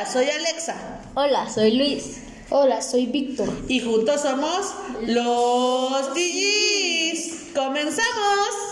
Hola, soy Alexa. Hola, soy Luis. Hola, soy Víctor. Y juntos somos los DJs. ¡Comenzamos!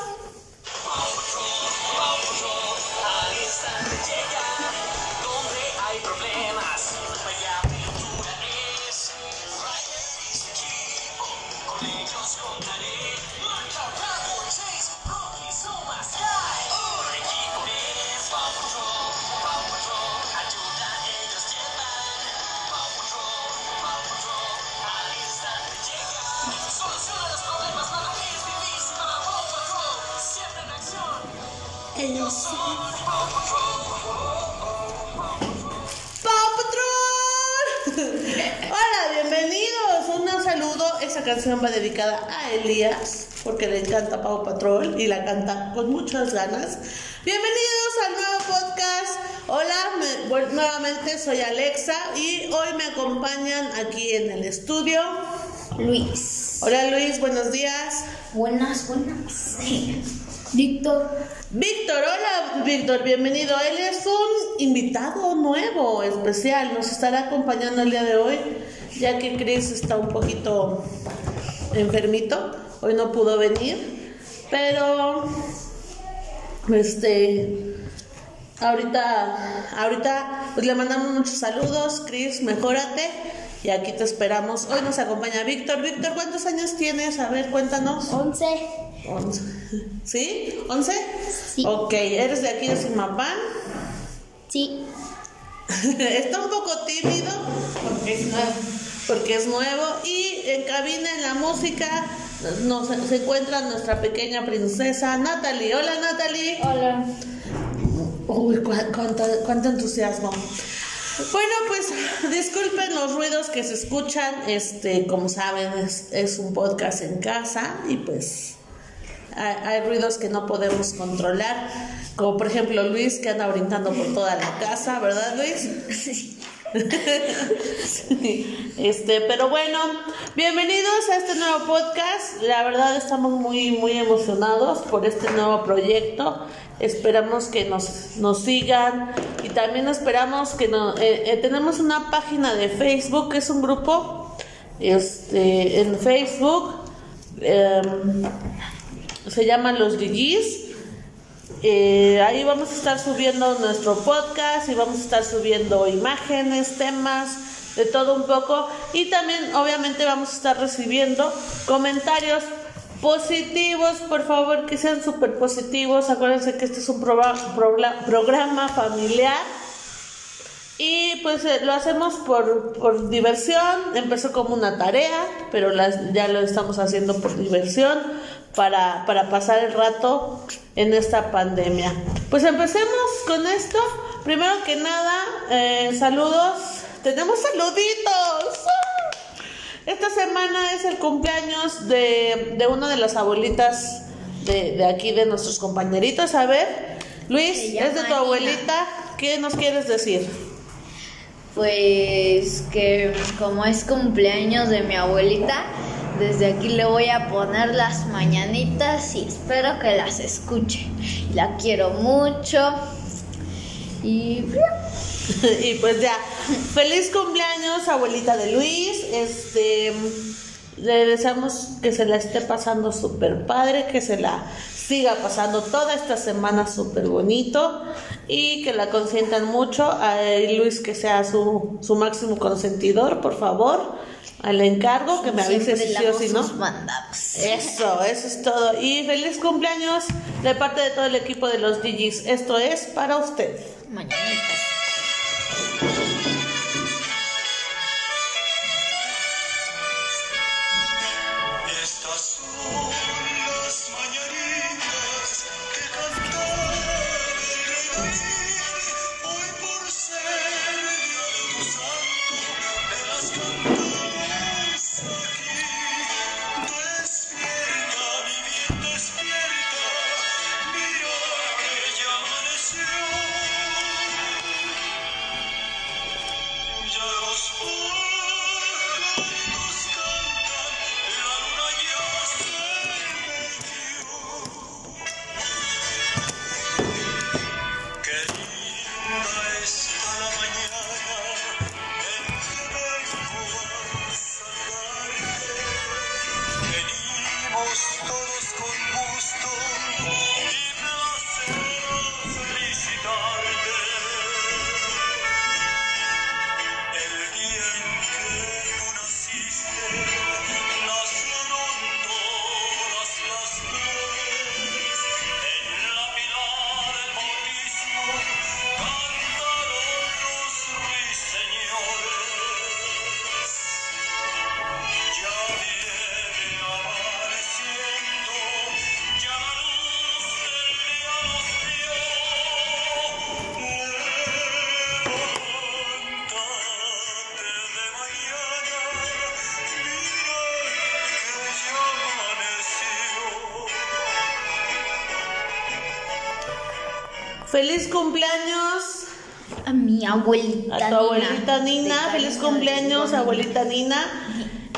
Canción va dedicada a Elías porque le encanta Pau Patrol y la canta con muchas ganas. Bienvenidos al nuevo podcast. Hola, me- bueno, nuevamente soy Alexa y hoy me acompañan aquí en el estudio. Luis. Hola Luis, buenos días. Buenas, buenas. Víctor. Víctor, hola Víctor, bienvenido. Él es un invitado nuevo, especial. Nos estará acompañando el día de hoy, ya que Chris está un poquito enfermito. Hoy no pudo venir, pero este ahorita ahorita pues le mandamos muchos saludos, Chris, mejórate y aquí te esperamos. Hoy nos acompaña Víctor. Víctor, ¿cuántos años tienes? A ver, cuéntanos. Once. Once. ¿Sí? ¿Once? Sí. Ok, ¿eres de aquí de Simapán? Sí. Está un poco tímido porque. Porque es nuevo. Y en cabina, en la música, nos, se encuentra nuestra pequeña princesa Natalie. Hola Natalie. Hola. Uy, cu- cuánto, cuánto entusiasmo. Bueno, pues disculpen los ruidos que se escuchan. Este, como saben, es, es un podcast en casa y pues hay, hay ruidos que no podemos controlar. Como por ejemplo Luis que anda brincando por toda la casa, ¿verdad Luis? Sí. Este, pero bueno, bienvenidos a este nuevo podcast. La verdad estamos muy muy emocionados por este nuevo proyecto. Esperamos que nos, nos sigan y también esperamos que no, eh, eh, tenemos una página de Facebook, que es un grupo este, en Facebook. em, se llama Los GGs. Eh, ahí vamos a estar subiendo nuestro podcast y vamos a estar subiendo imágenes, temas, de todo un poco. Y también obviamente vamos a estar recibiendo comentarios positivos, por favor que sean súper positivos. Acuérdense que este es un programa familiar. Y pues eh, lo hacemos por, por diversión, empezó como una tarea, pero ya lo estamos haciendo por diversión para, para pasar el rato en esta pandemia. Pues empecemos con esto. Primero que nada, eh, saludos. Tenemos saluditos. ¡Ah! Esta semana es el cumpleaños de, de una de las abuelitas de, de aquí, de nuestros compañeritos. A ver, Luis, es de tu abuelita. ¿Qué nos quieres decir? Pues que como es cumpleaños de mi abuelita, desde aquí le voy a poner las mañanitas y espero que las escuche. La quiero mucho. Y y pues ya, feliz cumpleaños, abuelita de Luis. Este, le deseamos que se la esté pasando súper padre, que se la siga pasando toda esta semana súper bonito y que la consientan mucho. A Luis que sea su, su máximo consentidor, por favor. Al encargo, que me avise si sí o si no. Eso, eso es todo. Y feliz cumpleaños de parte de todo el equipo de los DJs. Esto es para usted. Mañanitas. Feliz cumpleaños A mi abuelita. a tu abuelita Nina. Feliz cumpleaños, abuelita Nina.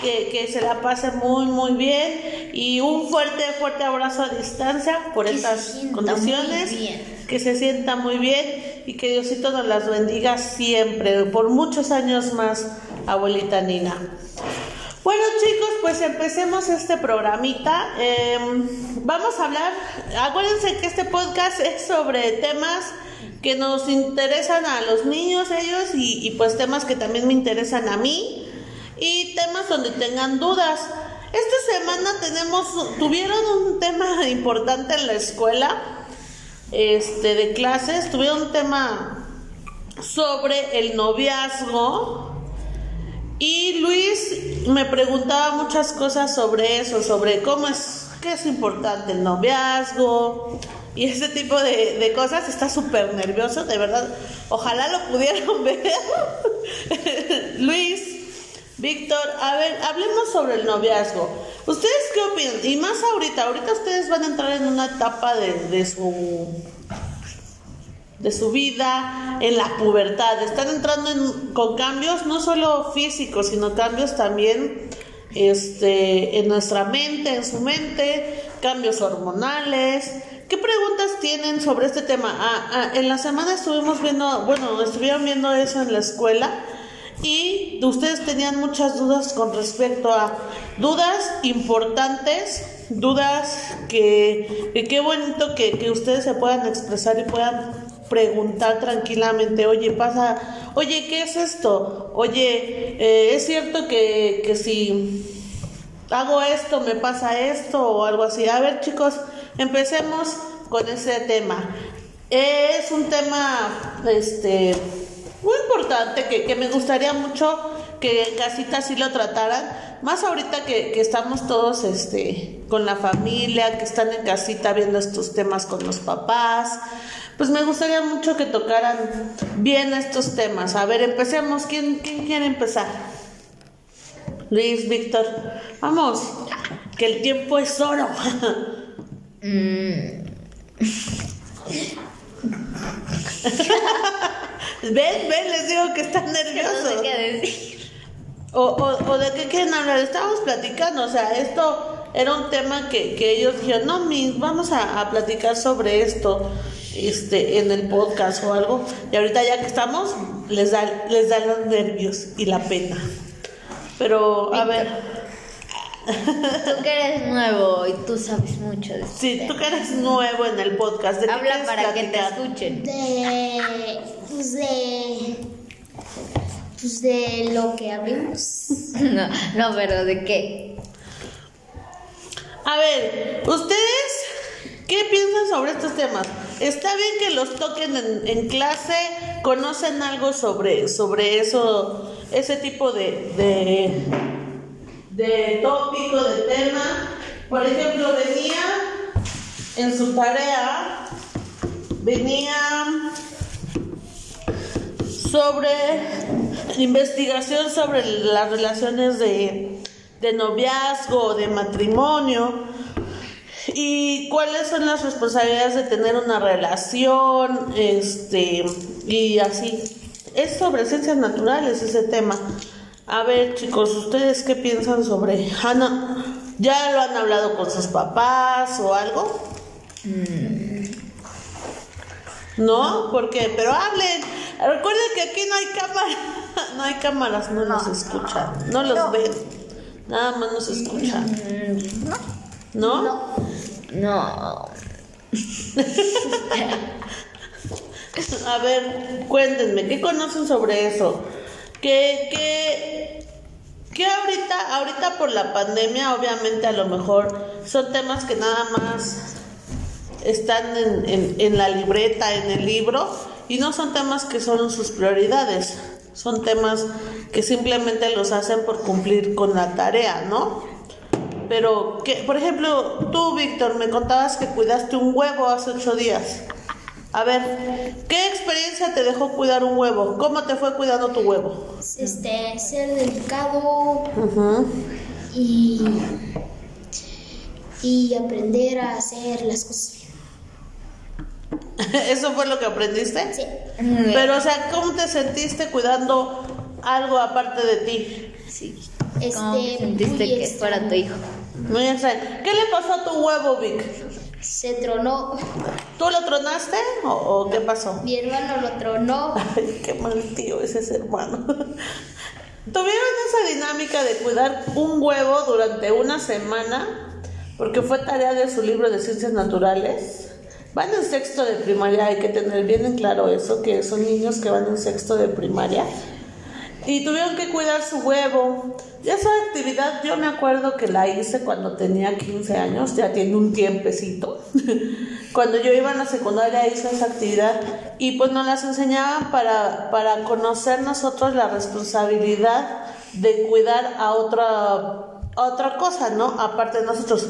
Que, que se la pase muy, muy bien. Y un fuerte, fuerte abrazo a distancia por Que estas condiciones. Que se sienta muy bien y que Diosito nos las bendiga siempre, por muchos años más, abuelita Nina. Bueno chicos, pues empecemos este programita. Eh, vamos a hablar, acuérdense que este podcast es sobre temas que nos interesan a los niños, ellos, y, y pues temas que también me interesan a mí, y temas donde tengan dudas. Esta semana tenemos, tuvieron un tema importante en la escuela, este, de clases, tuvieron un tema sobre el noviazgo. Y Luis me preguntaba muchas cosas sobre eso, sobre cómo es, qué es importante el noviazgo y ese tipo de, cosas. Está súper nervioso, de verdad. Ojalá lo pudieran ver. Luis, Víctor, a ver, hablemos sobre el noviazgo. ¿Ustedes qué opinan? Y más ahorita, ahorita ustedes van a entrar en una etapa de, de su de su vida, en la pubertad. Están entrando en- con cambios no solo físicos, sino cambios también este, en nuestra mente, en su mente, cambios hormonales. ¿Qué preguntas tienen sobre este tema? Ah, ah, en la semana estuvimos viendo, bueno, estuvieron viendo eso en la escuela y ustedes tenían muchas dudas con respecto a dudas importantes, dudas que, que qué bonito que, que ustedes se puedan expresar y puedan preguntar tranquilamente, oye, pasa, oye, ¿qué es esto? Oye, eh, ¿es cierto que, que si hago esto, me pasa esto o algo así? A ver, chicos, empecemos con ese tema. Es un tema, este, muy importante que, que me gustaría mucho que en casita sí lo trataran, más ahorita que, que estamos todos este, con la familia, que están en casita viendo estos temas con los papás, pues me gustaría mucho que tocaran bien estos temas. A ver, empecemos. ¿Quién, quién quiere empezar? Luis, Víctor. Vamos, que el tiempo es oro. Mm, ven, ven, les digo que están no sé nerviosos. qué decir. O, o, o de qué quieren hablar, estábamos platicando, o sea, esto era un tema que, que ellos dijeron, no, mis, vamos a, a platicar sobre esto este, en el podcast o algo, y ahorita ya que estamos, les da, les da los nervios y la pena. Pero, a ver, Tú que eres nuevo y tú sabes mucho de este si tú que eres nuevo en el podcast, ¿de Habla para que te escuchen. De. Pues de. Pues de lo que hablemos. No, no, pero ¿de qué? A ver, ¿ustedes qué piensan sobre estos temas? ¿Está bien que los toquen en, clase? ¿Conocen algo sobre, sobre eso, ese tipo de, de, de tópico, de tema? Por ejemplo, venía en su tarea, venía sobre investigación sobre las relaciones de, de noviazgo, de matrimonio y cuáles son las responsabilidades de tener una relación, este y así. Es sobre ciencias naturales ese tema. A ver, chicos, ¿ustedes qué piensan sobre Ana? ¿Ya lo han hablado con sus papás o algo? No, ¿por qué? Pero hablen. Recuerden que aquí no hay cámara, no hay cámaras, no nos escuchan, no los ven, nada más nos escuchan. ¿No? No. A ver, cuéntenme, ¿qué conocen sobre eso? ¿Qué, qué, qué ahorita, ahorita por la pandemia, obviamente a lo mejor son temas que nada más están en- en la libreta, en el libro, y no son temas que son sus prioridades, son temas que simplemente los hacen por cumplir con la tarea, ¿no? Pero, que, por ejemplo, tú, Víctor, me contabas que cuidaste un huevo hace ocho días. A ver, ¿qué experiencia te dejó cuidar un huevo? ¿Cómo te fue cuidando tu huevo? Este, ser delicado y. y aprender a hacer las cosas bien. ¿Eso fue lo que aprendiste? Sí. Pero, o sea, ¿cómo te sentiste cuidando algo aparte de ti? Sí. Este, ¿Cómo te sentiste que fuera tu hijo? Muy extraño. ¿Qué le pasó a tu huevo, Vic? Se tronó. ¿Tú lo tronaste o, o qué pasó? Mi hermano lo tronó. Ay, qué mal tío es ese hermano. Tuvieron esa dinámica de cuidar un huevo durante una semana, porque fue tarea de su libro de ciencias naturales. Van en sexto de primaria, hay que tener bien en claro eso, que son niños que van en sexto de primaria. Y tuvieron que cuidar su huevo. Esa actividad yo me acuerdo que la hice cuando tenía 15 años, ya tiene un tiempecito. cuando yo iba a la secundaria hice esa actividad y pues nos las enseñaban para, para conocer nosotros la responsabilidad de cuidar a otra, a otra cosa, ¿no? Aparte de nosotros.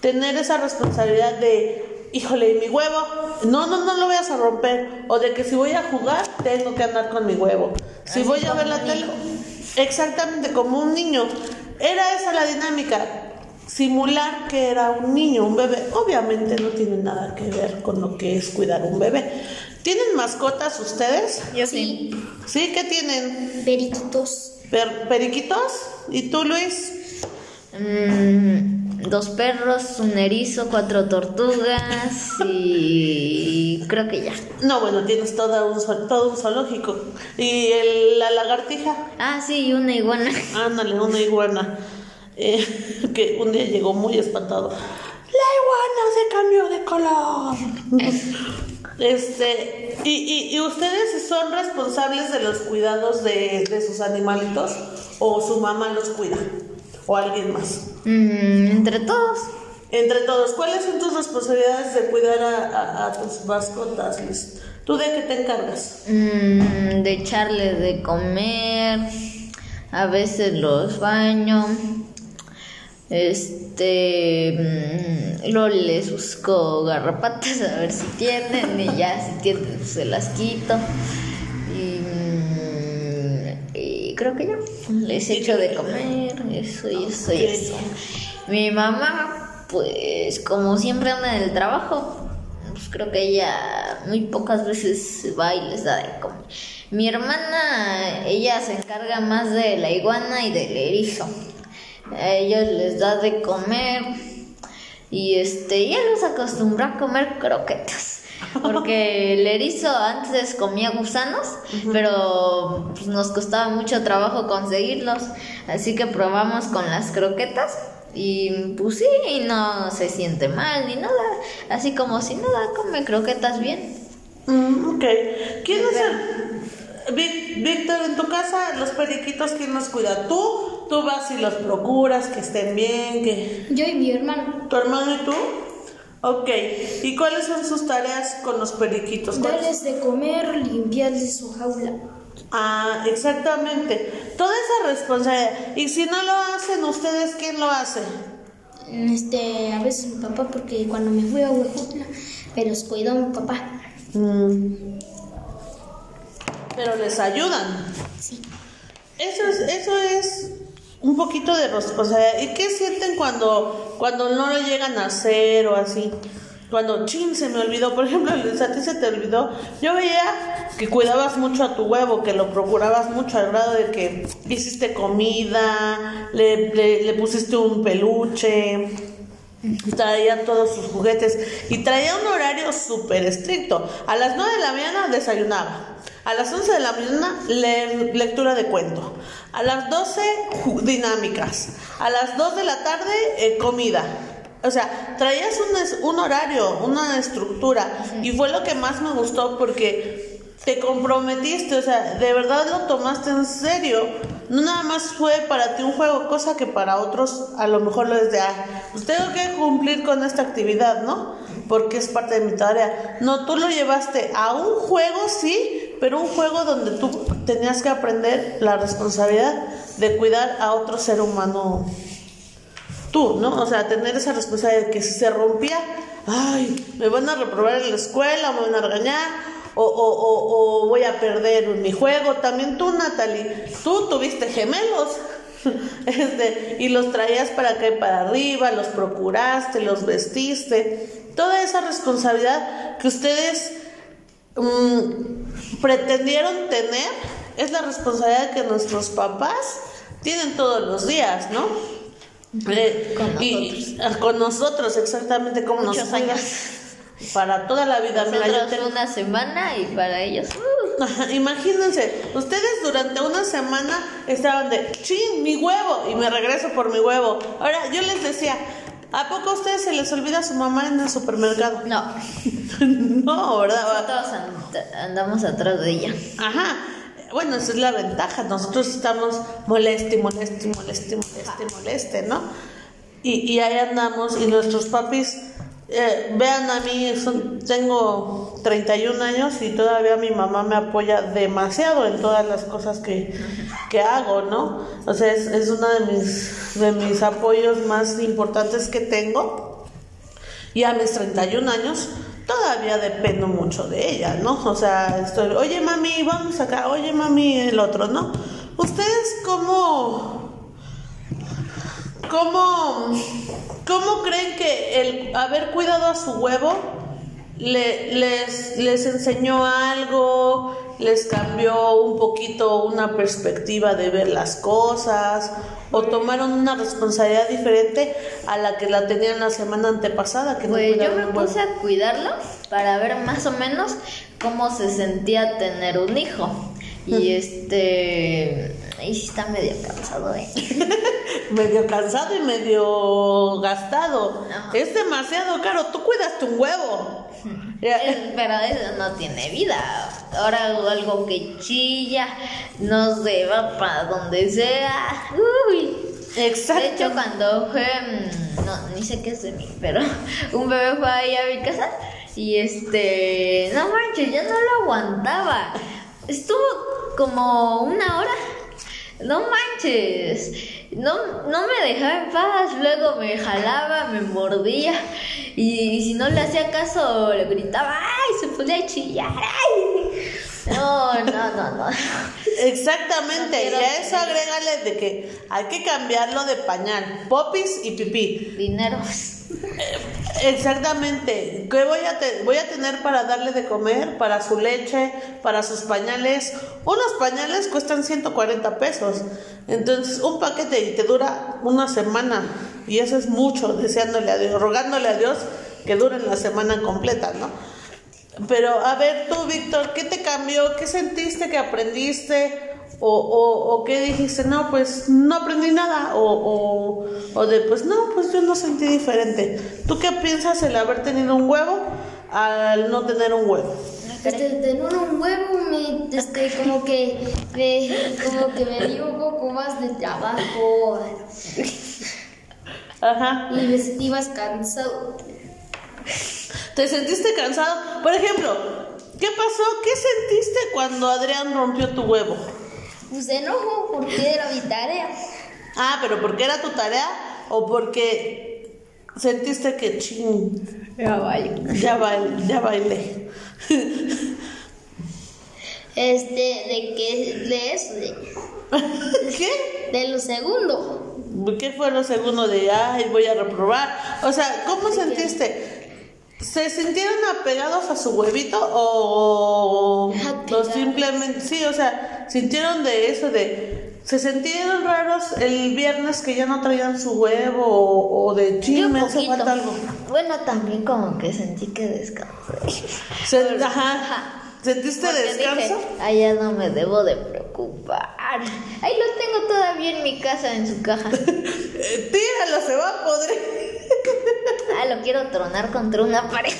Tener esa responsabilidad de, híjole, ¿y mi huevo? No, no, no lo vayas a romper. O de que si voy a jugar, tengo que andar con mi huevo. Si Así voy a ver la tele, exactamente como un niño. Era esa la dinámica. Simular que era un niño, un bebé. Obviamente no tiene nada que ver con lo que es cuidar un bebé. ¿Tienen mascotas ustedes? Yo Sí. ¿Sí? ¿Qué tienen? Periquitos. Per- ¿Periquitos? ¿Y tú, Luis? Mm, dos perros, un erizo, cuatro tortugas y creo que ya. No, bueno, tienes todo un, todo un zoológico. ¿Y el- la lagartija? Ah, sí, y una iguana. Ándale, una iguana. Eh, que un día llegó muy espantado. La iguana se cambió de color. Este, y, y, y ustedes son responsables de los cuidados de, de sus animalitos? ¿O su mamá los cuida? ¿O alguien más? Mm, entre todos. Entre todos, ¿cuáles son tus responsabilidades de cuidar a, a- a tus mascotas, Liz? ¿Tú de qué te encargas? Mm, de echarles de comer, a veces los baño, este, mm, luego les busco garrapatas a ver si tienen y ya si tienen pues, se las quito y, mm, y creo que ya les echo de comer, eso y eso y eso. Mi mamá, pues como siempre anda en el trabajo, pues creo que ella muy pocas veces va y les da de comer. Mi hermana, ella se encarga más de la iguana y del erizo. A ellos les da de comer y este, ella los acostumbró a comer croquetas. Porque el erizo antes comía gusanos, pero pues, nos costaba mucho trabajo conseguirlos. Así que probamos con las croquetas y pues sí, y no se siente mal ni nada. Así como si nada, come croquetas bien. Mm, ok. ¿Quién es el... Vic- Víctor, en tu casa, los periquitos, ¿quién los cuida? ¿Tú? ¿Tú vas y los procuras, que estén bien, que... Yo y mi hermano. ¿Tu hermano y tú? Ok. ¿Y cuáles son sus tareas con los periquitos? Darles de comer, limpiarles su jaula. Ah, exactamente. Toda esa responsabilidad. Y si no lo hacen ustedes, ¿quién lo hace? Este, a veces mi papá, porque cuando me fui a Huejutla, me los cuidó mi papá. Mm. Pero les ayudan. Sí. Eso es, eso es un poquito de responsabilidad. ¿Y qué sienten cuando, cuando no lo llegan a hacer o así? Cuando, chin, se me olvidó. Por ejemplo, a ti se te olvidó. Yo veía que cuidabas mucho a tu huevo, que lo procurabas mucho al grado de que hiciste comida, le pusiste un peluche, traía todos sus juguetes y traía un horario súper estricto. A las 9 de la mañana desayunaba. A las 11 de la mañana le- lectura de cuento. A las 12 ju- dinámicas. A las 2 de la tarde eh, comida. O sea, traías un, un horario, una estructura. Y fue lo que más me gustó porque te comprometiste, o sea, de verdad lo tomaste en serio. No nada más fue para ti un juego, cosa que para otros a lo mejor lo es de, ah, pues tengo que cumplir con esta actividad, ¿no? Porque es parte de mi tarea. No, tú lo llevaste a un juego, sí, pero un juego donde tú tenías que aprender la responsabilidad de cuidar a otro ser humano tú, ¿no? O sea, tener esa responsabilidad de que si se rompía, ay, me van a reprobar en la escuela, me van a regañar, o, o, o, voy a perder mi juego. También tú, Natalie, tú tuviste gemelos. Este, y los traías para acá y para arriba, los procuraste, los vestiste. toda esa responsabilidad que ustedes mm, pretendieron tener es la responsabilidad que nuestros papás tienen todos los días, ¿no? Eh, Con y- ah, con nosotros, exactamente como Muchos nos años. Para toda la vida. Mira, yo Nosotros tengo- una semana y para ellos. uh, Imagínense, ustedes durante una semana estaban de, chin, mi huevo, y me regreso por mi huevo. Ahora, yo les decía, ¿a poco a ustedes se les olvida su mamá en el supermercado? no, no, ¿verdad? and- andamos atrás de ella. Ajá. Bueno, esa es la ventaja. Nosotros estamos moleste, moleste, moleste, moleste, moleste, ¿no? Y, y ahí andamos y nuestros papis, eh, vean a mí, son- tengo 31 años y todavía mi mamá me apoya demasiado en todas las cosas que, que hago, ¿no? O sea, es, es uno de mis, de mis apoyos más importantes que tengo. Y a mis 31 años todavía dependo mucho de ella, ¿no? O sea, estoy, oye mami, vamos acá, oye mami, el otro, ¿no? ¿Ustedes cómo, cómo, cómo creen que el haber cuidado a su huevo le- les, les enseñó algo, les cambió un poquito una perspectiva de ver las cosas o tomaron una responsabilidad diferente a la que la tenían la semana antepasada que no Pues yo me puse a cuidarlo para ver más o menos cómo se sentía tener un hijo. Y este. Ahí sí está medio cansado, ¿eh? medio cansado y medio gastado. Es demasiado caro. Tú cuidaste un huevo. Pero eso no tiene vida. Ahora algo que chilla, no se va para donde sea. Uy. Exacto. De hecho, cuando fue, mm, no, ni sé qué es de mí, pero un bebé fue ahí a mi casa y este, no manches, ya no lo aguantaba. Estuvo como una hora. No manches. No, no me dejaba en paz, luego me jalaba, me mordía y, si no le hacía caso le gritaba, ¡ay! Se ponía a chillar, ¡ay! No, no, no, no. Exactamente. No y a eso agrégale de que hay que cambiarlo de pañal. Popis y pipí. Dinero. Exactamente. ¿Qué voy a, tener para darle de comer? Para su leche, para sus pañales. Unos pañales cuestan 140 pesos. Entonces, un paquete y te dura una semana. Y eso es mucho, deseándole a Dios, rogándole a Dios que dure la semana completa, ¿no? Pero a ver tú, Víctor, ¿qué te cambió? ¿Qué sentiste que aprendiste? O, o, o qué dijiste, no, pues no aprendí nada. O, o, o de, pues no, pues yo no sentí diferente. ¿Tú qué piensas el haber tenido un huevo al no tener un huevo? Este, tener un huevo me, este, como que me, como que me dio un poco más de trabajo Ajá. y me sentí más cansado. ¿Te sentiste cansado? Por ejemplo, ¿qué pasó? ¿Qué sentiste cuando Adrián rompió tu huevo? Pues enojo porque era mi tarea. Ah, pero ¿porque era tu tarea o porque sentiste que ching, Ya vale. ya, bail- ya bailé? Este, de que, de eso, de, ¿Qué? de lo segundo. ¿Qué fue lo segundo de, ay, voy a reprobar? O sea, ¿cómo sentiste? ¿Se sintieron apegados a su huevito o, o simplemente, sí, o sea, sintieron de eso, de, se sintieron raros el viernes que ya no traían su huevo o, o de, Yo ching, me hace falta algo? Bueno, también como que sentí que descansé. Ajá. ¿Sentiste Porque descanso? dije, "Ay, ya no me debo de preocupar. Ahí lo tengo todavía en mi casa, en su caja. Eh, tíralo, se va a podrir. Ah, lo quiero tronar contra una pared.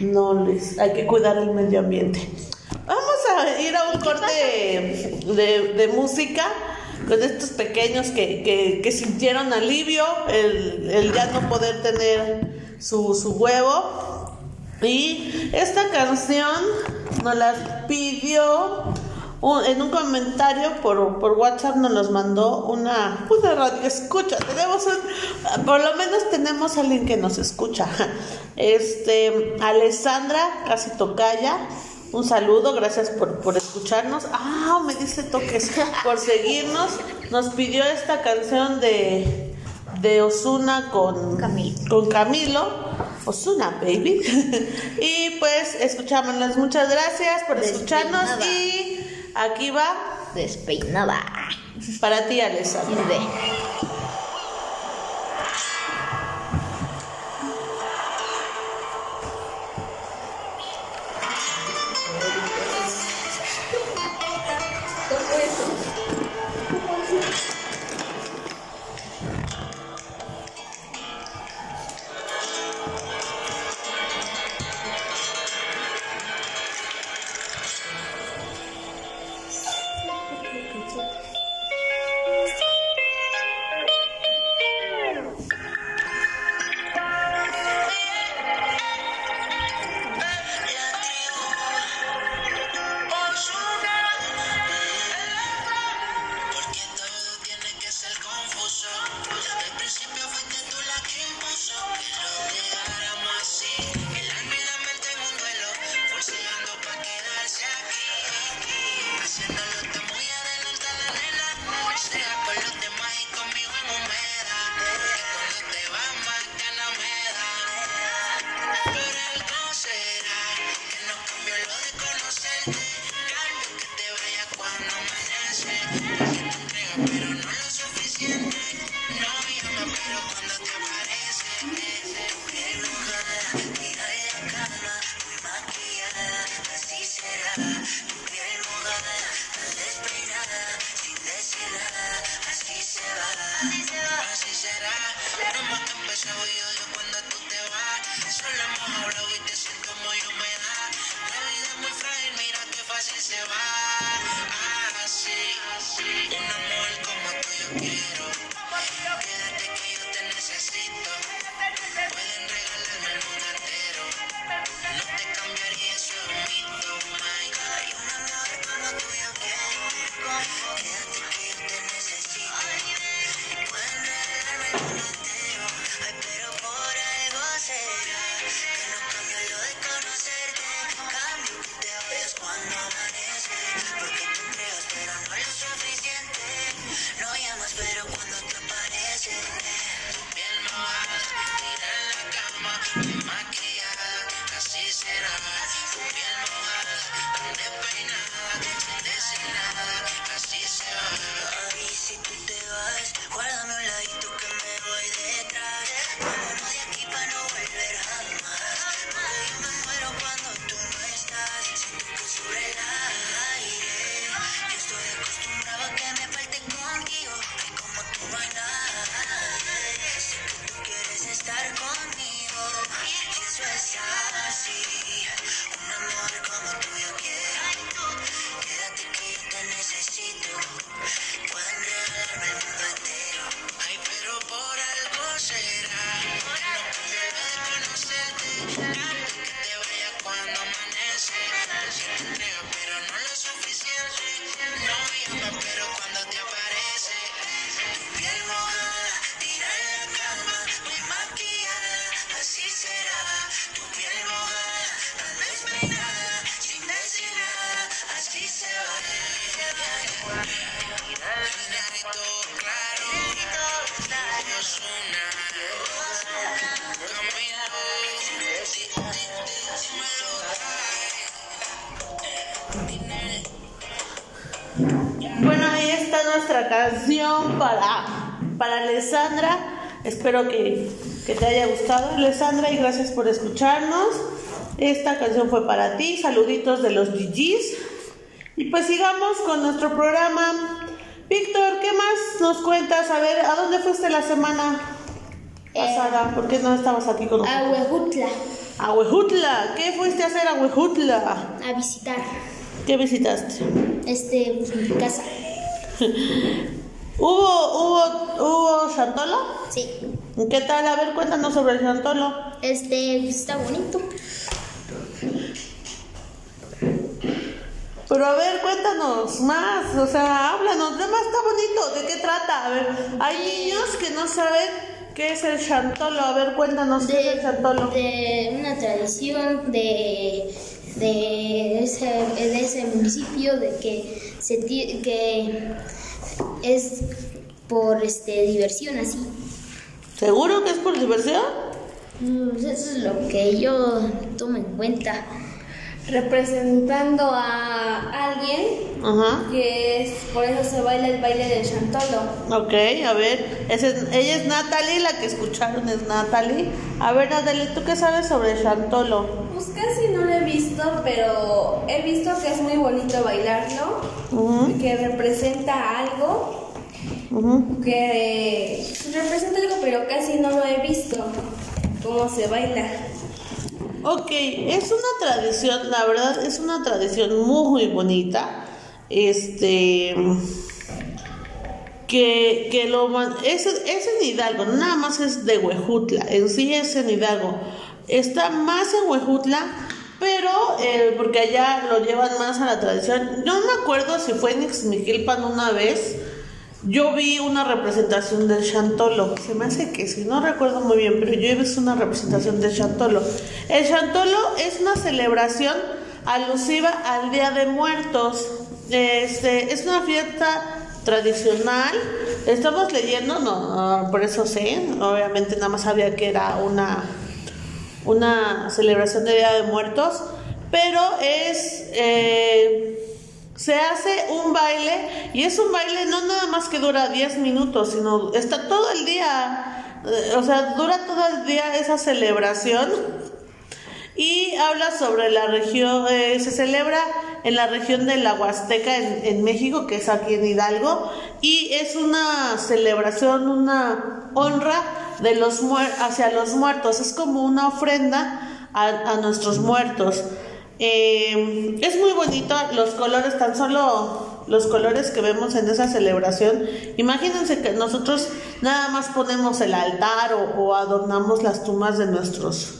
No, Luis, hay que cuidar el medio ambiente. Vamos ir a un corte de, de música con estos pequeños que, que- que sintieron alivio, el, el ya no poder tener su, su huevo. Y esta canción nos la pidió un- en un comentario por, por WhatsApp, nos los mandó una, una radio escucha. Tenemos un, por lo menos tenemos a alguien que nos escucha. Este, Alessandra, casi tocaya un saludo, gracias por, por escucharnos. Ah, me dice toques, por seguirnos. Nos pidió esta canción de, de Osuna con Camilo. Con Camilo. Osuna, baby. y pues escuchámonos. Muchas gracias por escucharnos. Y aquí va. Despeinada. Para ti, Alessandra. canción para, ah, para Alessandra. Espero que, que te haya gustado, Alessandra, y gracias por escucharnos. Esta canción fue para ti. Saluditos de los GGs. Y pues sigamos con nuestro programa. Víctor, ¿qué más nos cuentas? A ver, ¿a dónde fuiste la semana pasada? Eh, ¿Por qué no estabas aquí con nosotros? A Huejutla. ¿A Huejutla? ¿Qué fuiste a hacer a Huejutla? A visitar. ¿Qué visitaste? Este, pues, mi casa. ¿Hubo, hubo, hubo Chantolo? Sí. ¿Qué tal? A ver, cuéntanos sobre el Chantolo. Este, está bonito. Pero a ver, cuéntanos más, o sea, háblanos, demás está bonito, ¿de qué trata? A ver, hay niños que no saben qué es el chantolo, a ver, cuéntanos de, qué es el chantolo. De una tradición de, de, ese, de ese municipio de que se que es por este, diversión así. ¿Seguro que es por diversión? Mm, eso es lo que yo tomo en cuenta. Representando a alguien Ajá. que es, por eso se baila el baile del chantolo. Ok, a ver, es- ella es Natalie, la que escucharon es Natalie. A ver, Natalie, ¿tú qué sabes sobre Chantolo? Pues casi no lo he visto, pero he visto que es muy bonito bailarlo, Ujú, que representa algo, que representa algo, pero casi no lo he visto cómo se baila. Ok, es una tradición, la verdad es una tradición muy bonita. Este que, que lo es, es en Hidalgo, nada más es de Huejutla, en sí es en Hidalgo. Está más en Huejutla, pero eh, porque allá lo llevan más a la tradición. No me acuerdo si fue en Ixmiquilpan una vez. Yo vi una representación del Chantolo, se me hace que sí, no recuerdo muy bien, pero yo he visto una representación del Chantolo. El Chantolo es una celebración alusiva al Día de Muertos. Este, es una fiesta tradicional. Estamos leyendo, no, ah, por eso sé, obviamente nada más sabía que era una una celebración de Día de Muertos, pero es eh, se hace un baile y es un baile no nada más que dura 10 minutos, sino está todo el día, eh, o sea, dura todo el día esa celebración y habla sobre la región, eh, se celebra en la región de la Huasteca en, México, que es aquí en Hidalgo, y es una celebración, una honra de los hacia los muertos, es como una ofrenda a, a nuestros muertos. Eh, es muy bonito, los colores, tan solo los colores que vemos en esa celebración. Imagínense que nosotros nada más ponemos el altar o, o adornamos las tumbas de nuestros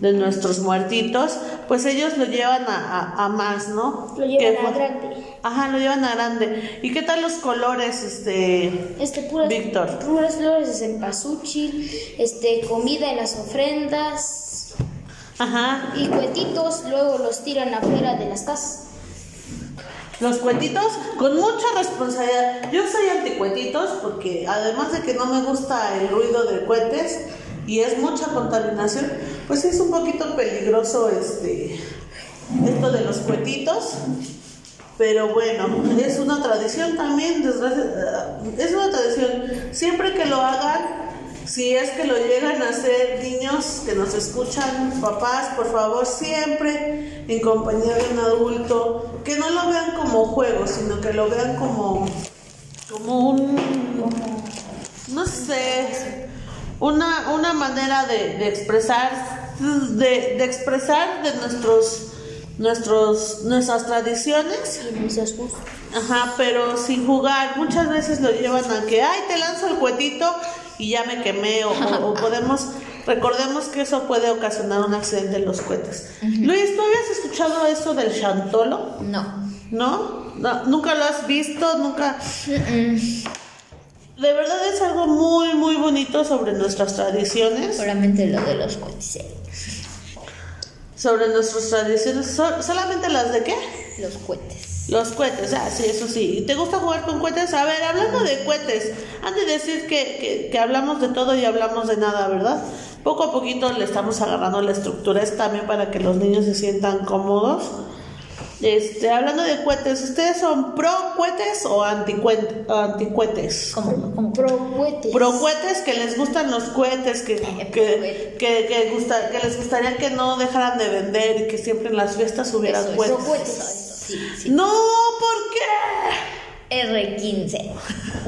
de nuestros muertitos, pues ellos lo llevan a, a- a más, ¿no? Lo llevan Que a grande. Ajá, lo llevan a grande. ¿Y qué tal los colores, este, Este, puras, Víctor? puras flores de cempasúchil, este, comida en las ofrendas Ajá, y cuetitos, luego los tiran afuera de las casas. los cuetitos con mucha responsabilidad. Yo soy anticuetitos porque además de que no me gusta el ruido de cohetes y es mucha contaminación, pues es un poquito peligroso este esto de los cuetitos. Pero bueno, es una tradición también, desgracia- es una tradición. Siempre que lo hagan, si es que lo llegan a hacer niños que nos escuchan, papás, por favor, siempre en compañía de un adulto, que no lo vean como juego, sino que lo vean como, como un, no sé, una, una manera de, de expresar, de, de expresar de nuestros, nuestros, nuestras tradiciones. Ajá, pero sin jugar. Muchas veces lo llevan a que, ay, te lanzo el cuetito y ya me quemé. O, o- o podemos, recordemos que eso puede ocasionar un accidente en los cohetes. Luis, ¿tú habías escuchado eso del chantolo? No. ¿No? No, ¿Nunca lo has visto? ¿Nunca? De verdad es algo muy, muy bonito sobre nuestras tradiciones. Solamente lo de los cohetes. Sobre nuestras tradiciones. ¿So- ¿Solamente las de qué? Los cohetes. Los cohetes, ah, sí, eso sí. ¿Te gusta jugar con cohetes? A ver, hablando de cohetes, antes de decir que, que, que hablamos de todo y hablamos de nada, ¿verdad? Poco a poquito le estamos agarrando la estructura, es también para que los niños se sientan cómodos. Este, hablando de cohetes, ¿ustedes son pro cohetes o anti. ¿Cómo? Pro cohetes. Pro cohetes que les gustan los cohetes, que, que, que, que, gusta- que les gustaría que no dejaran de vender y que siempre en las fiestas hubieran cohetes. Sí, sí. No, ¿por qué? R15.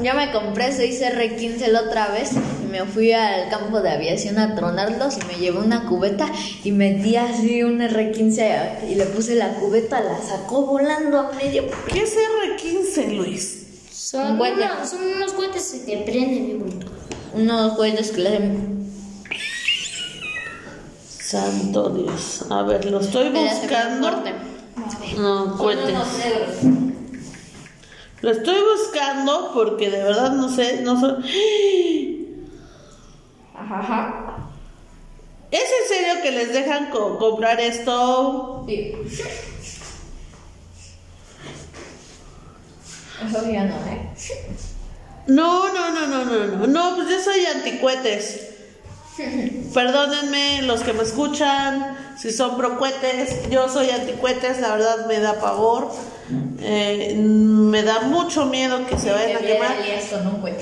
Yo me compré 6 R15 la otra vez y me fui al campo de aviación a tronarlos y me llevé una cubeta y metí así un R15 y le puse la cubeta, la sacó volando a medio. ¿Qué es R15, Luis? Son, Un cohete. una- son unos cohetes que prenden bien bonito. Unos cohetes que le hacen. Santo Dios. A ver, lo estoy que le hacen bien buscando. fuerte. No, Son cohetes. Lo estoy buscando porque de verdad no sé, no sé. Ajá, ajá. ¿Es en serio que les dejan co- comprar esto? Sí. Eso ya no, ¿eh? No, no, no, no, no, no. No, pues yo soy anticuetes. Perdónenme los que me escuchan, si son pro cohetes, yo soy anticuetes, la verdad me da pavor. Eh, me da mucho miedo que se vayan a quemar.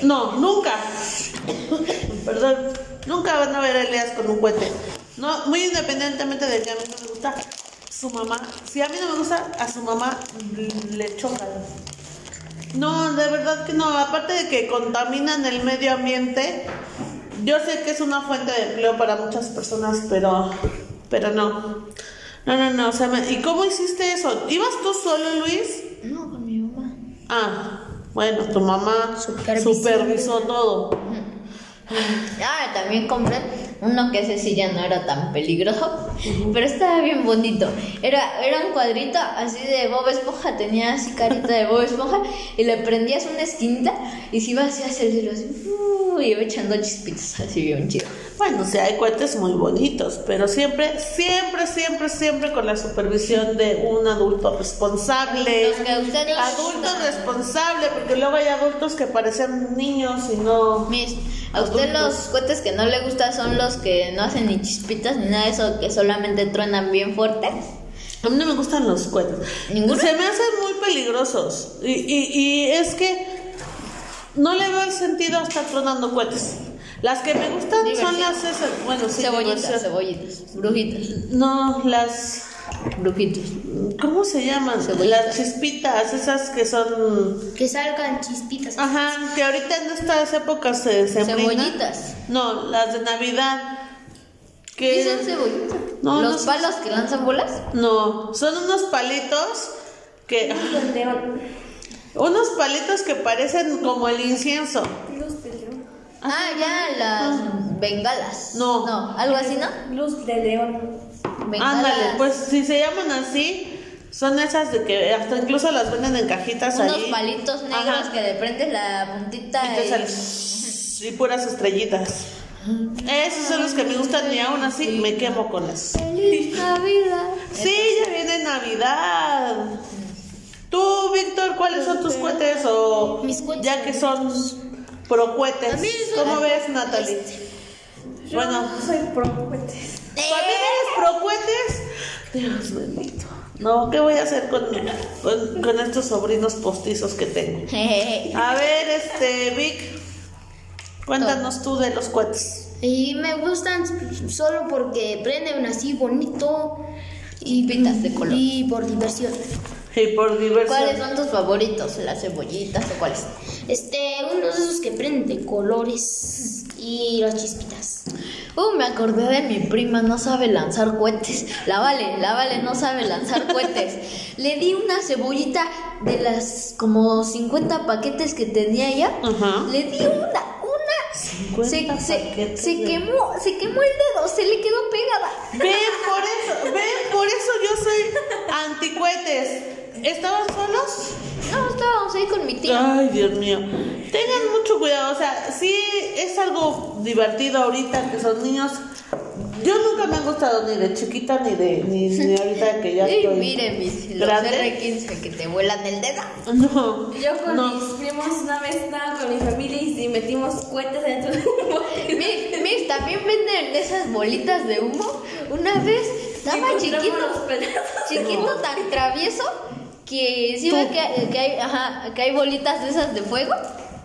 No, nunca. Perdón, nunca van a ver a Elías con un cohete. No, muy independientemente de que a mí no me gusta su mamá. Si a mí no me gusta, a su mamá le chocan. No, de verdad que no. Aparte de que contaminan el medio ambiente, yo sé que es una fuente de empleo para muchas personas, pero, pero no. No, no, no. O sea, me- ¿y cómo hiciste eso? ¿Ibas tú solo, Luis? No, con mi mamá. Ah, bueno, tu mamá Supervisó. todo. Ah, también compré uno que ese sí ya no era tan peligroso, pero estaba bien bonito. Era, era un cuadrito así de Bob Esponja, tenía así carita de Bob Esponja y le prendías una esquinita y se iba así hacia el cielo, así, uh, y iba echando chispitas, así bien chido. Bueno, sí, hay cohetes muy bonitos, pero siempre, siempre, siempre, siempre con la supervisión de un adulto responsable. Los que a usted no Adulto responsable, porque luego hay adultos que parecen niños y no. Miss, a usted los cohetes que no le gustan son los que no hacen ni chispitas ni nada de eso, que solamente truenan bien fuerte. A mí no me gustan los cohetes. ¿Ninguno? Se me hacen muy peligrosos. Y, y, y es que no le veo el sentido a estar tronando cohetes. Las que me gustan son las esas. Bueno, sí, cebollitas, cebollitas, brujitas, No, las. brujitos. ¿Cómo se llaman? Cebollitas. Las chispitas, esas que son. Que salgan chispitas. Ajá, que ahorita en estas épocas se Cebollitas. No, las de Navidad. Que ¿Qué son cebollitas? No, ¿Los no son- palos que lanzan bolas? No, son unos palitos que. Unos palitos que parecen como el incienso. Ah, ya, las bengalas. No. No, algo así, ¿no? Luz de león. Bengalas. Ándale, pues si se llaman así, son esas de que hasta incluso las venden en cajitas Unos ahí. palitos negros Ajá. que le prendes la puntita Y te y- puras estrellitas. Esos son los que me gustan y aún así me quemo con eso. ¡Feliz Navidad! Sí, ya viene Navidad. Tú, Víctor, ¿cuáles son tus cohetes? O Mis ya que son pro cohetes. A mí son- ¿Cómo ves, Natalie? Yo Bueno, soy pro cohetes. ¿también eres pro cohetes? Dios bendito. No, ¿qué voy a hacer con, con, con estos sobrinos postizos que tengo? A ver, este, Vic, cuéntanos tú de los cohetes. Y me gustan solo porque prenden así bonito. Y Chispitas de color. Y por diversión. Y por diversión. ¿Cuáles son tus favoritos? ¿Las cebollitas o cuáles? Este, uno de esos que prenden de colores. Y las chispitas. Uh, me acordé de mi prima, no sabe lanzar cohetes. La Vale, la Vale no sabe lanzar cohetes. Le di una cebollita de las como 50 paquetes que tenía ella. Ajá. Le di una, una. 50 Se, se, paquetes se de- quemó, se quemó el dedo, se le quedó pegada. Ven, por eso, ven, por eso yo soy anticuetes. ¿Estaban solos? No, estábamos ahí con mi tía. Ay, Dios mío. Tengan mucho cuidado, o sea, sí es algo divertido ahorita que son niños. Yo nunca me han gustado ni de chiquita ni de ni, ni ahorita que ya Y estoy mire, mis, los grande. R15 que te vuelan el dedo. No. Yo con no. mis primos una vez estaba con mi familia y metimos cohetes dentro de un bote. Mis, mis, también venden esas bolitas de humo. Una vez estaba chiquito. chiquito tan travieso que sí ve que, que hay ajá, que hay bolitas de esas de fuego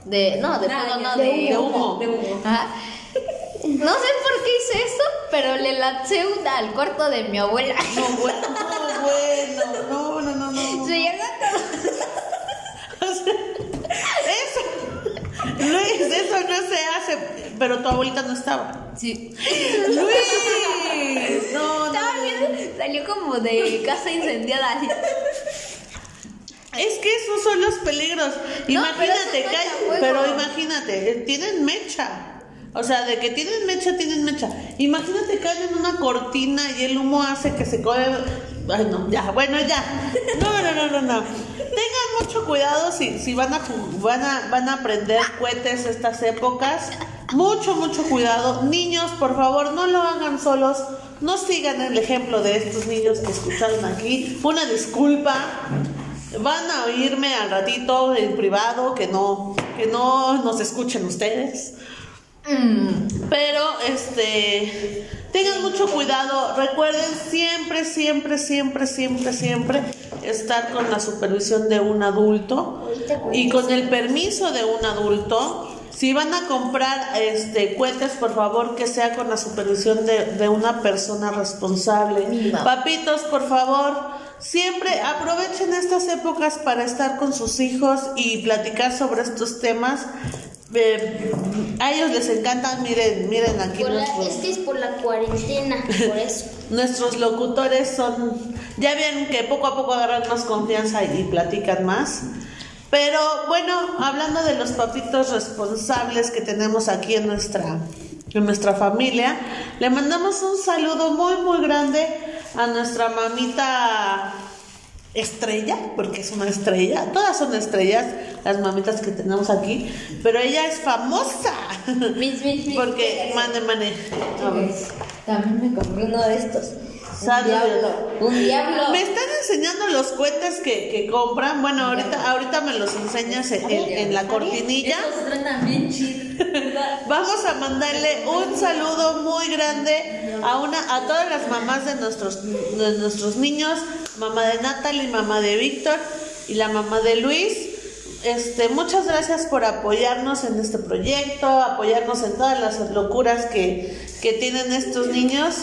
de no de fuego no de de, humo, de humo. Ajá. no sé por qué hice eso pero le lancé una al cuarto de mi abuela No, bueno, no, bueno, no, no, no, no. se. O sea, eso, Luis, eso no se hace, pero tu abuelita no estaba. sí Luis, no, no. Estaba bien, salió como de casa incendiada así Es que esos son los peligros. pero Imagínate, no que fuego. pero imagínate, eh, tienen mecha. O sea, de que tienen mecha, tienen mecha. Imagínate que hay en una cortina y el humo hace que se coge. Ay, no, ya, bueno, ya. No, no, no, no, no. Tengan mucho cuidado si, si van, a, van, a, van a prender cohetes estas épocas. Mucho, mucho cuidado. Niños, por favor, no lo hagan solos. No sigan el ejemplo de estos niños que escucharon aquí. Una disculpa. Van a oírme al ratito en privado que no, que no nos escuchen ustedes. Mm, Pero este tengan mucho cuidado, recuerden siempre, siempre, siempre, siempre, siempre estar con la supervisión de un adulto y con el permiso de un adulto. Si van a comprar este cohetes, por favor que sea con la supervisión de, de una persona responsable. Papitos, por favor, siempre aprovechen estas épocas para estar con sus hijos y platicar sobre estos temas. Eh, a ellos les encantan, miren, miren aquí Por la- nuestros, es que es por la cuarentena, por eso. nuestros locutores son, ya ven que poco a poco agarran más confianza y platican más. Pero bueno, hablando de los papitos responsables que tenemos aquí en nuestra, en nuestra familia, le mandamos un saludo muy, muy grande a nuestra mamita estrella, porque es una estrella, todas son estrellas, las mamitas que tenemos aquí, pero ella es famosa. Mis, mis, mis. Porque. A ver. También me compré uno de estos. Un diablo. Un diablo. Me están enseñando los cohetes que, que compran. Bueno, ahorita, ahorita me los enseñas en, en- en la cortinilla. Vamos a mandarle un saludo muy grande a una a todas las mamás de nuestros de nuestros niños, mamá de Natalie, mamá de Víctor y la mamá de Luis. Este, muchas gracias por apoyarnos en este proyecto, apoyarnos en todas las locuras que, que tienen estos niños,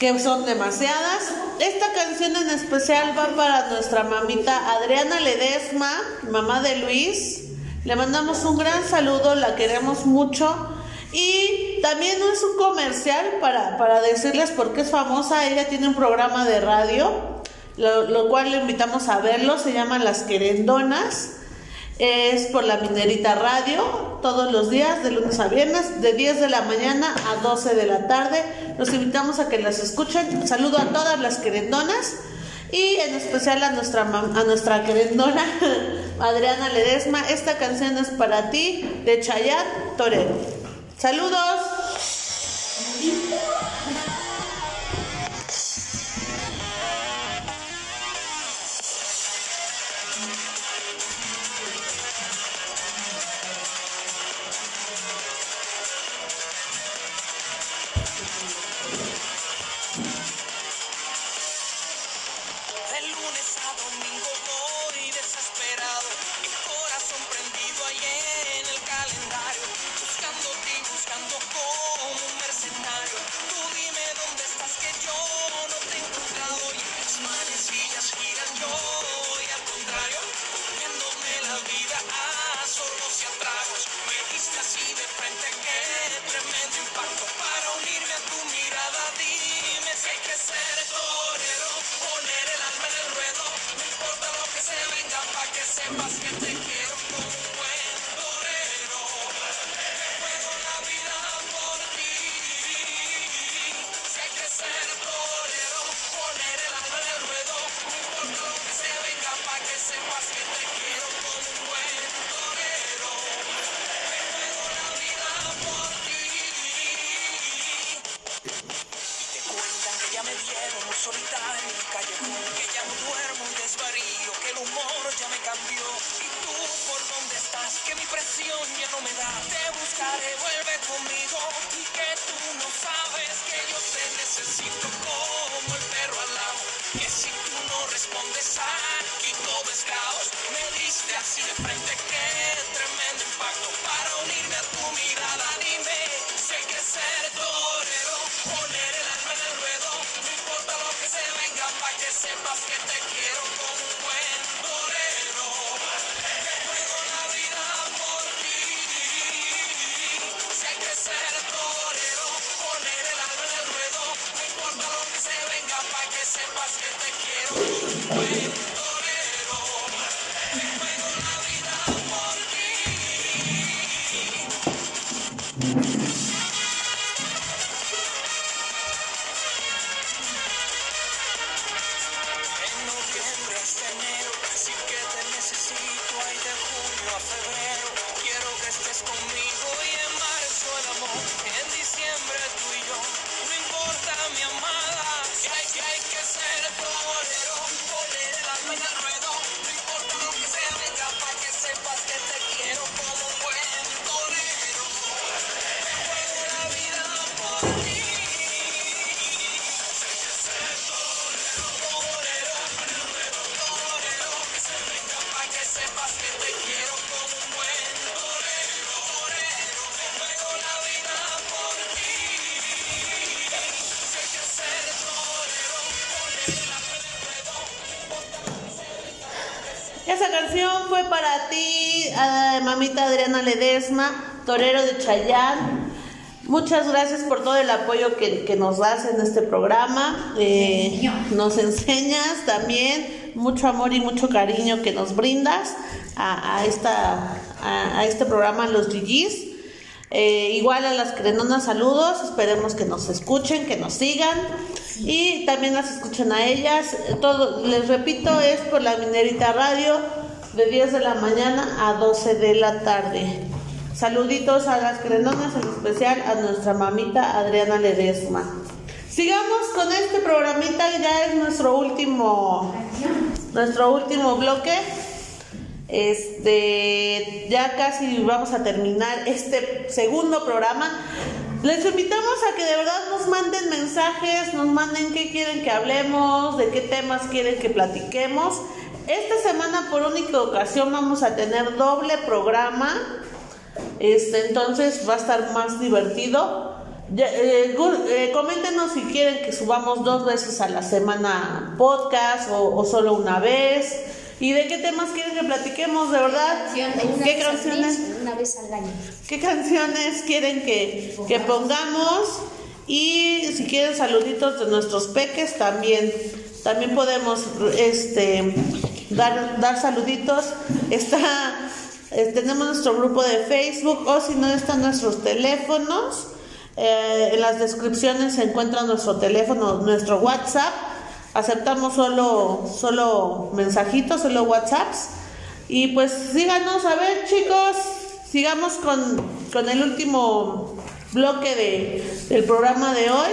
que son demasiadas. Esta canción en especial va para nuestra mamita Adriana Ledesma, mamá de Luis. Le mandamos un gran saludo, la queremos mucho. Y también es un comercial para, para decirles por qué es famosa. Ella tiene un programa de radio, lo, lo cual le invitamos a verlo. Se llama Las Querendonas. Es por la Minerita Radio, todos los días, de lunes a viernes, de 10 de la mañana a 12 de la tarde. Los invitamos a que las escuchen. Saludo a todas las querendonas y en especial a nuestra, a nuestra querendona Adriana Ledesma. Esta canción es para ti, de Chayat Torero. Saludos. Yes. Mamita Adriana Ledesma, torero de Chayán. Muchas gracias por todo el apoyo que, nos das en este programa. Eh, nos enseñas también mucho amor y mucho cariño que nos brindas a, este programa Los GGs. Eh, igual a las crenonas saludos, esperemos que nos escuchen, que nos sigan y también las escuchen a ellas. Todo, les repito, es por la Minerita Radio de 10 de la mañana a 12 de la tarde. Saluditos a las crenonas, en especial a nuestra mamita Adriana Ledesma. Sigamos con este programita, ya es nuestro último, nuestro último bloque. Este, ya casi vamos a terminar este segundo programa. Les invitamos a que de verdad nos manden mensajes, nos manden qué quieren que hablemos, de qué temas quieren que platiquemos. Esta semana por única ocasión vamos a tener doble programa. Este, entonces va a estar más divertido. Ya, eh, eh, coméntenos si quieren que subamos dos veces a la semana podcast o, o solo una vez. ¿Y de qué temas quieren que platiquemos, de verdad? ¿Qué canciones? mes, Una vez al año. qué canciones quieren que, que pongamos y si quieren saluditos de nuestros peques también también podemos este dar dar saluditos. Está eh, tenemos nuestro grupo de Facebook o si no están nuestros teléfonos. Eh, en las descripciones se encuentra nuestro teléfono nuestro WhatsApp. Aceptamos solo solo mensajitos solo WhatsApps. Y pues síganos, a ver chicos, sigamos con, con el último bloque de, del programa de hoy.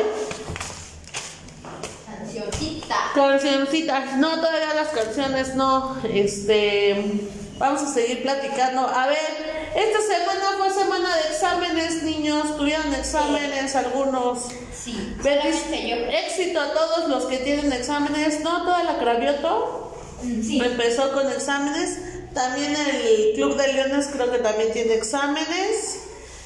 Cancioncita. Cancioncitas, no, todavía las canciones no, este, vamos a seguir platicando. A ver, esta semana fue semana de exámenes, niños, tuvieron exámenes algunos. Sí, Feliz yo. éxito a todos los que tienen exámenes, no toda la Cravioto. Mm, Sí. Empezó con exámenes. También el Club de Leones creo que también tiene exámenes.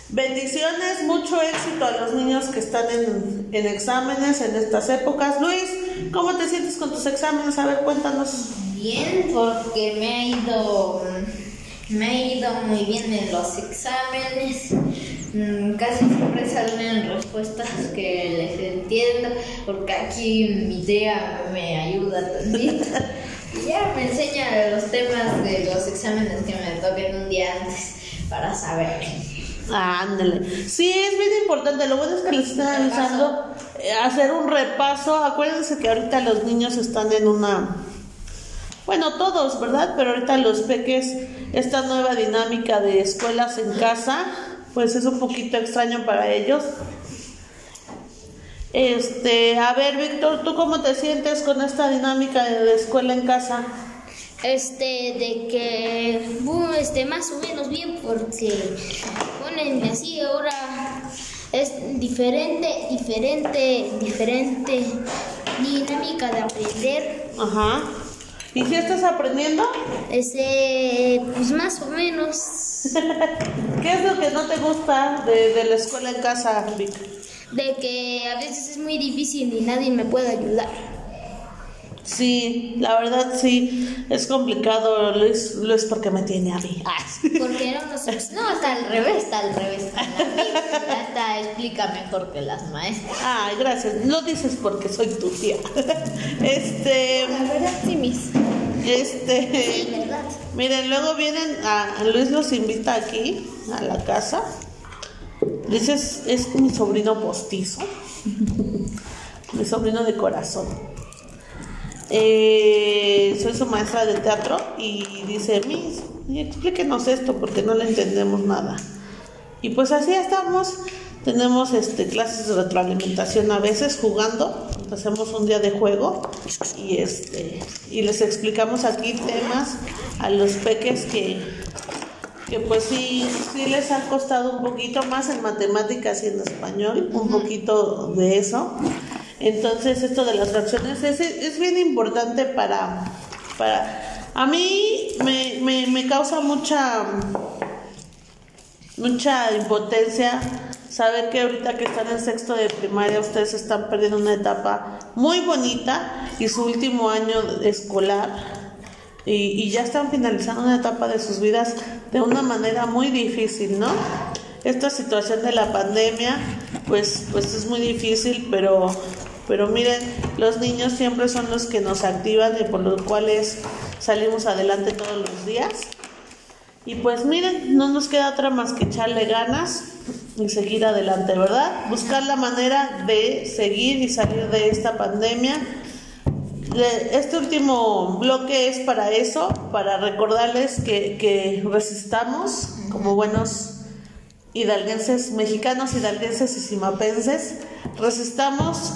Bendiciones, mucho éxito a los niños que están en, en exámenes en estas épocas. Luis, ¿cómo te sientes con tus exámenes? A ver, cuéntanos. Bien, porque me ha ido, me ha ido muy bien en los exámenes. Mm, Casi siempre salen respuestas que les entiendo, porque aquí mi tía me ayuda también. Ya me enseña los temas de los exámenes que me toquen un día antes para saber. Ah, ándale. Sí, es bien importante. Lo bueno es que les están avisando eh, hacer un repaso. Acuérdense que ahorita los niños están en una. Bueno, todos, ¿verdad? Pero ahorita los peques, esta nueva dinámica de escuelas en casa, pues es un poquito extraño para ellos. Este, a ver, Víctor, ¿tú cómo te sientes con esta dinámica de de escuela en casa? Este, de que, bueno, este, más o menos bien, porque ponen así ahora es diferente, diferente, diferente dinámica de aprender. Ajá. ¿Y si estás aprendiendo? Este, pues más o menos, ¿Qué es lo que no te gusta de, de la escuela en casa, Vic? de que a veces es muy difícil y nadie me puede ayudar. Sí, la verdad sí, es complicado, Luis, Luis porque me tiene a mí. Ah, sí. Porque no nos No, está al revés, está al revés. Está, explica mejor que las maestras. Ay, gracias, lo dices porque soy tu tía. Este, La verdad, sí, mis. este, ¿Verdad? miren, luego vienen, a, Luis los invita aquí, a la casa. Luis es, es mi sobrino postizo, mi sobrino de corazón. Eh, soy su maestra de teatro y dice, Miss, explíquenos esto porque no le entendemos nada. Y pues así estamos. Tenemos este, clases de retroalimentación a veces jugando. Hacemos un día de juego y, este, y les explicamos aquí temas a los peques que, que pues sí, sí les ha costado un poquito más en matemáticas y en español, un poquito de eso. Entonces esto de las fracciones es, es bien importante para, para... A mí me, me, me causa mucha mucha impotencia saber que ahorita que están en sexto de primaria ustedes están perdiendo una etapa muy bonita y su último año escolar y, y ya están finalizando una etapa de sus vidas de una manera muy difícil, ¿no? Esta situación de la pandemia, pues, pues es muy difícil, pero, pero miren, los niños siempre son los que nos activan y por los cuales salimos adelante todos los días. Y pues miren, no nos queda otra más que echarle ganas y seguir adelante, ¿verdad? Buscar la manera de seguir y salir de esta pandemia. Este último bloque es para eso, para recordarles que, que resistamos como buenos hidalguenses, mexicanos, hidalguenses y simapenses. Resistamos,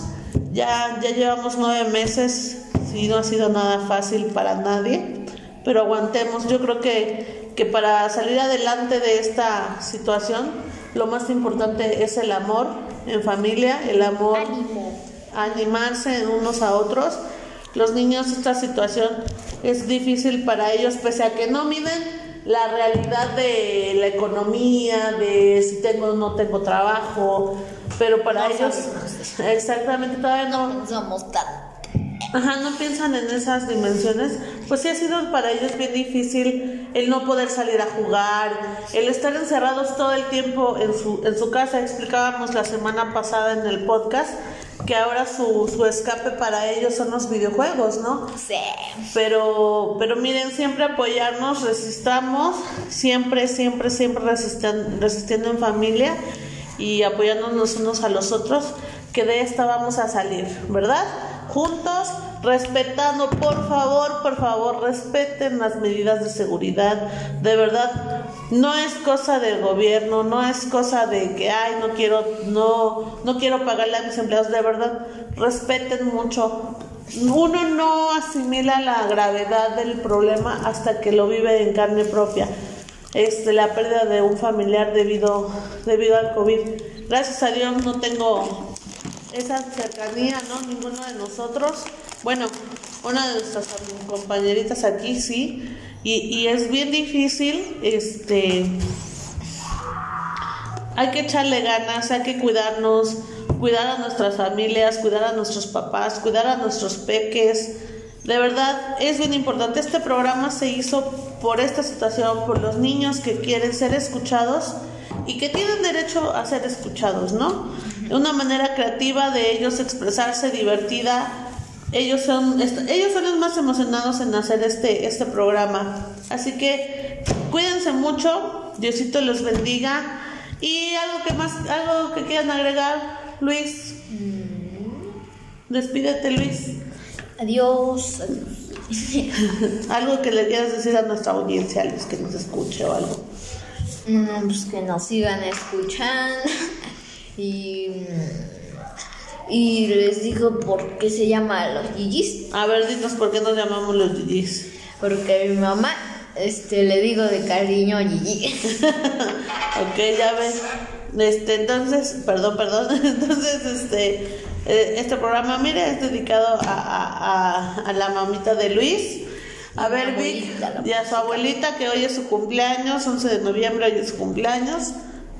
ya, ya llevamos nueve meses, sí, no ha sido nada fácil para nadie, pero aguantemos. Yo creo que, que para salir adelante de esta situación, lo más importante es el amor en familia, el amor, Ánimo. animarse unos a otros. Los niños, esta situación es difícil para ellos, pese a que no miden la realidad de la economía, de si tengo o no tengo trabajo, pero para No ellos, sabemos. exactamente, todavía no, No somos tan. Ajá, no piensan en esas dimensiones, pues sí ha sido para ellos bien difícil el no poder salir a jugar, el estar encerrados todo el tiempo en su, en su casa. Explicábamos la semana pasada en el podcast que ahora su, su escape para ellos son los videojuegos, ¿no? Sí. Pero, pero miren, siempre apoyarnos, resistamos, siempre, siempre, siempre resisten- resistiendo en familia y apoyándonos unos a los otros, que de esta vamos a salir, ¿verdad? Juntos, respetando, por favor, por favor, respeten las medidas de seguridad, de verdad. No es cosa del gobierno, no es cosa de que ay no quiero, no, no quiero pagarle a mis empleados, de verdad, respeten mucho, uno no asimila la gravedad del problema hasta que lo vive en carne propia. Este, la pérdida de un familiar debido, debido al COVID. Gracias a Dios no tengo esa cercanía, ¿no? Ninguno de nosotros. Bueno, una de nuestras compañeritas aquí sí. Y, y es bien difícil, este, hay que echarle ganas, hay que cuidarnos, cuidar a nuestras familias, cuidar a nuestros papás, cuidar a nuestros peques. De verdad, es bien importante. Este programa se hizo por esta situación, por los niños que quieren ser escuchados y que tienen derecho a ser escuchados, ¿no? De una manera creativa de ellos expresarse, divertida. Ellos son, ellos son los más emocionados en hacer este, este programa. Así que cuídense mucho, Diosito los bendiga. Y algo que más, algo que quieran agregar, Luis. Despídete, Luis. Adiós. Algo que le quieras decir a nuestra audiencia, Luis, que nos escuche o algo. Mm, pues que nos sigan escuchando. Y. Y les digo por qué se llama los Gigis. A ver, dinos por qué nos llamamos los GGs. Porque mi mamá este, le digo de cariño Gigi. ok, ya ves. Este, entonces, perdón, perdón. Entonces, este, eh, este programa, mire, es dedicado a, a, a, a la mamita de Luis. A ver, abuelita, y a su abuelita, que hoy es su cumpleaños, 11 de noviembre, hoy es su cumpleaños.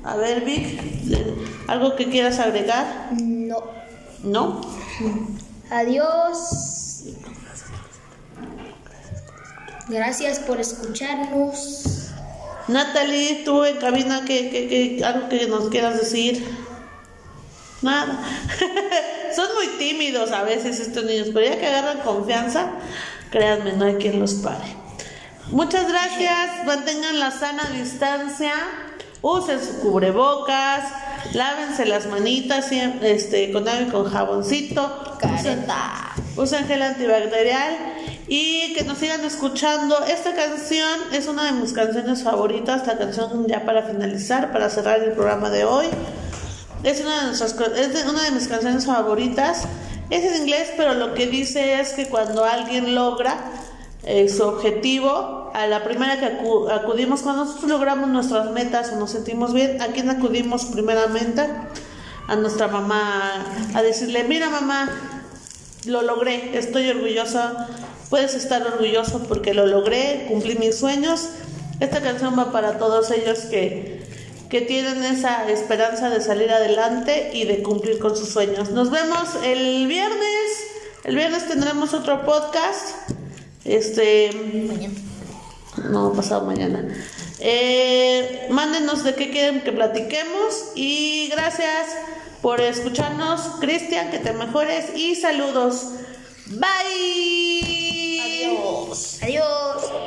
A ver, Vic, eh, ¿algo que quieras agregar? No. ¿No? Adiós. Gracias por escucharnos. Natalie, tú en cabina, ¿qué, qué, qué- algo que nos quieras decir? Nada. Son muy tímidos a veces estos niños, pero ya que agarran confianza, créanme, no hay quien los pare. Muchas gracias, mantengan la sana distancia, usen su cubrebocas, lávense las manitas este, con agua y con jaboncito. usen- usen gel antibacterial y que nos sigan escuchando. Esta canción es una de mis canciones favoritas, la canción ya para finalizar, para cerrar el programa de hoy. Es una de, nuestras, es una de mis canciones favoritas. Es en inglés, pero lo que dice es que cuando alguien logra eh, su objetivo, a la primera que acu- acudimos, cuando nosotros logramos nuestras metas o nos sentimos bien, ¿a quién acudimos primeramente? A nuestra mamá, a decirle, mira mamá, lo logré, estoy orgullosa, puedes estar orgulloso porque lo logré, cumplí mis sueños. Esta canción va para todos ellos que, que tienen esa esperanza de salir adelante y de cumplir con sus sueños. Nos vemos el viernes. El viernes tendremos otro podcast. Este. Mañana. No, pasado mañana. Eh, mándenos de qué quieren que platiquemos y gracias por escucharnos. Cristian, que te mejores y saludos. Bye. Adiós. Adiós.